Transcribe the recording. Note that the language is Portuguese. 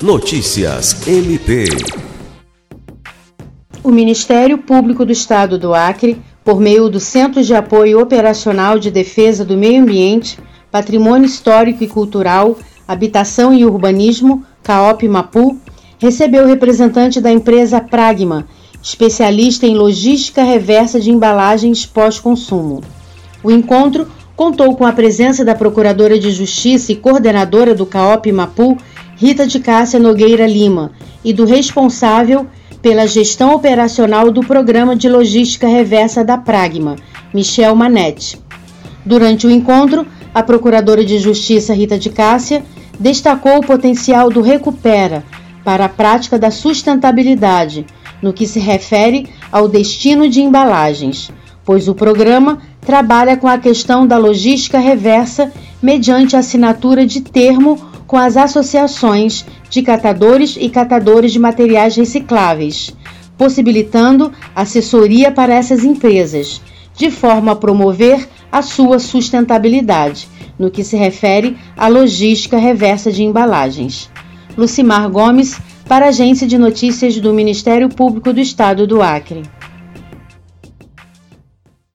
Notícias MP. O Ministério Público do Estado do Acre, por meio do Centro de Apoio Operacional de Defesa do Meio Ambiente, Patrimônio Histórico e Cultural, Habitação e Urbanismo, CAOP Mapu, recebeu representante da empresa Pragma, especialista em logística reversa de embalagens pós-consumo. O encontro contou com a presença da Procuradora de Justiça e coordenadora do CAOP Mapu, Rita de Cássia Nogueira Lima, e do responsável pela gestão operacional do Programa de Logística Reversa da Pragma, Michel Manetti. Durante o encontro, a Procuradora de Justiça Rita de Cássia destacou o potencial do Recupera para a prática da sustentabilidade no que se refere ao destino de embalagens, pois o programa trabalha com a questão da logística reversa mediante assinatura de termo com as associações de catadores e catadores de materiais recicláveis, possibilitando assessoria para essas empresas, de forma a promover a sua sustentabilidade, no que se refere à logística reversa de embalagens. Lucimar Gomes, para a Agência de Notícias do Ministério Público do Estado do Acre.